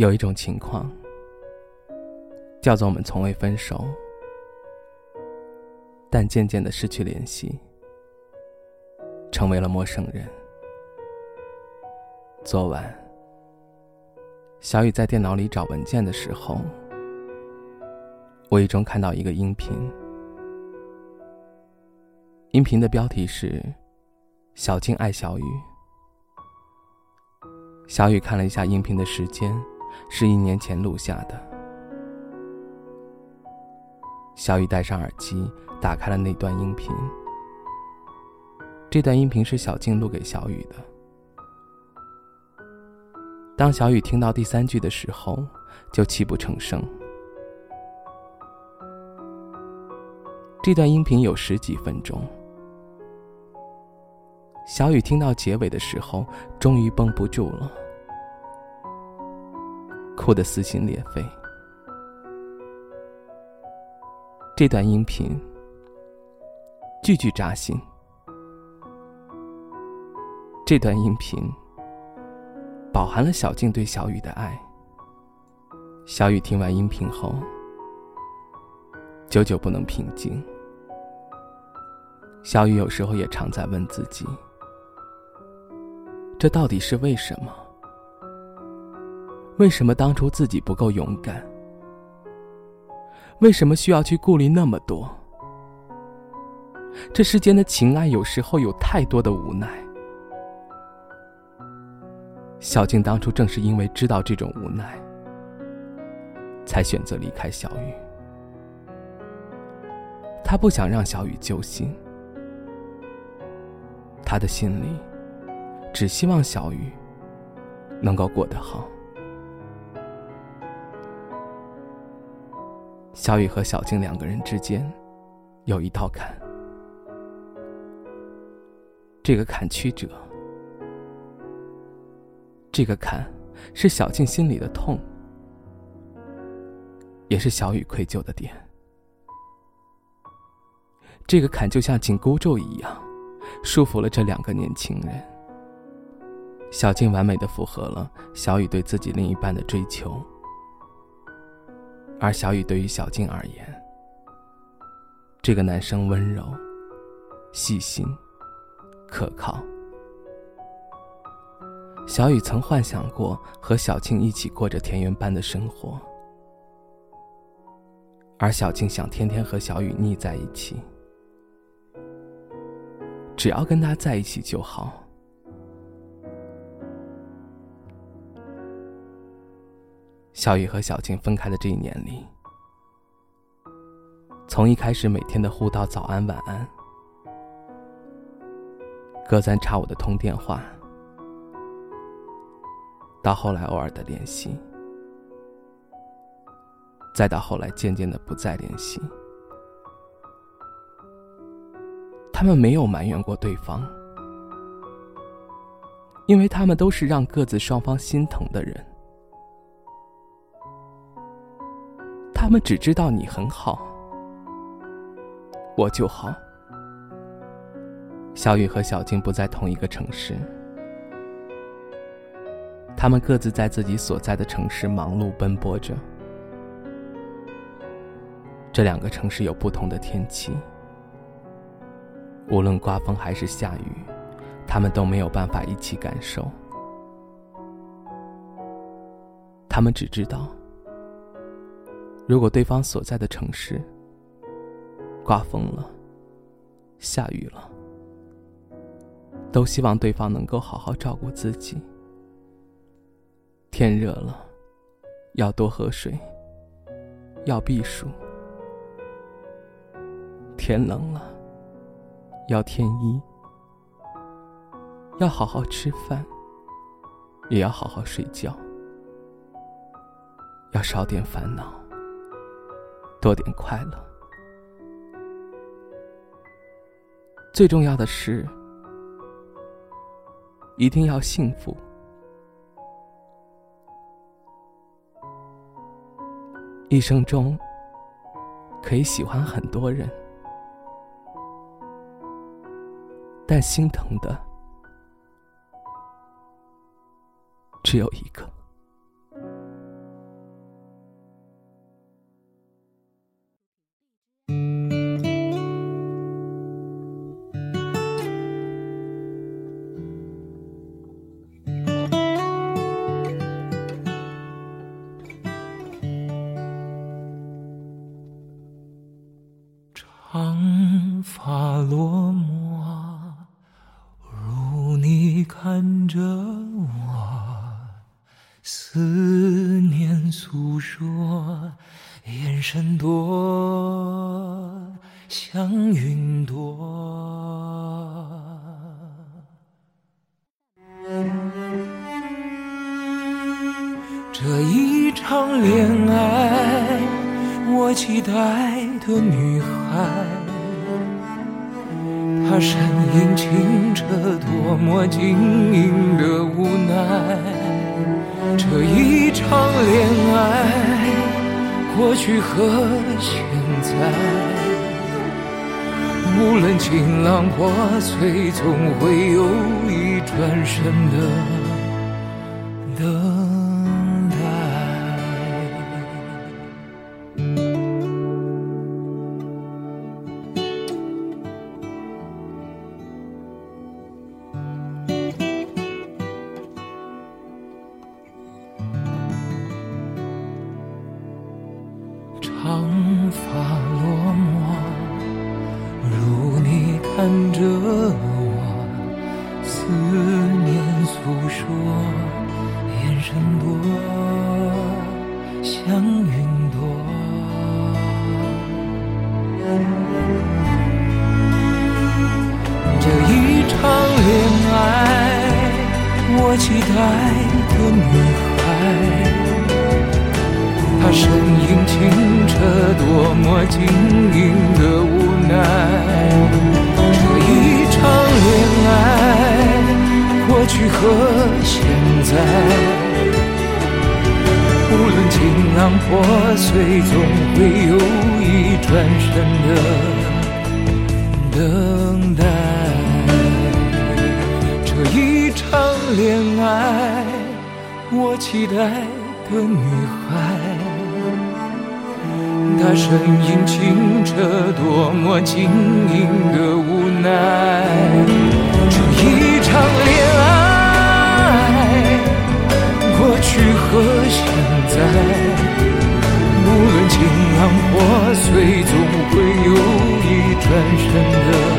有一种情况，叫做我们从未分手，但渐渐的失去联系，成为了陌生人。昨晚，小雨在电脑里找文件的时候，无意中看到一个音频，音频的标题是“小静爱小雨”。小雨看了一下音频的时间。是一年前录下的。小雨戴上耳机，打开了那段音频。这段音频是小静录给小雨的。当小雨听到第三句的时候，就泣不成声。这段音频有十几分钟。小雨听到结尾的时候，终于绷不住了。哭得撕心裂肺。这段音频句句扎心。这段音频饱含了小静对小雨的爱。小雨听完音频后，久久不能平静。小雨有时候也常在问自己：这到底是为什么？为什么当初自己不够勇敢？为什么需要去顾虑那么多？这世间的情爱有时候有太多的无奈。小静当初正是因为知道这种无奈，才选择离开小雨。她不想让小雨揪心，她的心里只希望小雨能够过得好。小雨和小静两个人之间，有一道坎。这个坎曲折，这个坎是小静心里的痛，也是小雨愧疚的点。这个坎就像紧箍咒一样，束缚了这两个年轻人。小静完美的符合了小雨对自己另一半的追求。而小雨对于小静而言，这个男生温柔、细心、可靠。小雨曾幻想过和小静一起过着田园般的生活，而小静想天天和小雨腻在一起，只要跟他在一起就好。小雨和小静分开的这一年里，从一开始每天的互道早安晚安，隔三差五的通电话，到后来偶尔的联系，再到后来渐渐的不再联系，他们没有埋怨过对方，因为他们都是让各自双方心疼的人。他们只知道你很好，我就好。小雨和小静不在同一个城市，他们各自在自己所在的城市忙碌奔波着。这两个城市有不同的天气，无论刮风还是下雨，他们都没有办法一起感受。他们只知道。如果对方所在的城市刮风了、下雨了，都希望对方能够好好照顾自己。天热了，要多喝水，要避暑；天冷了，要添衣，要好好吃饭，也要好好睡觉。要少点烦恼，多点快乐。最重要的是，一定要幸福。一生中可以喜欢很多人，但心疼的只有一个。长发落寞，如你看着我，思念诉说，眼神多像云朵。这一场恋爱，我期待的女孩，她身影清澈，多么晶莹的无奈。这一场恋爱，过去和现在，无论晴朗破碎，总会有一转身的看着我，思念诉说，眼神多像云朵。这一场恋爱，我期待的女孩。她身影清澈，多么晶莹的无奈。和现在，无论情浪破碎，总会有一转身的等待。这一场恋爱，我期待的女孩。她身影清澈，多么晶莹的无奈。这一场恋爱，为何现在无论情蓝破碎总会有一转身的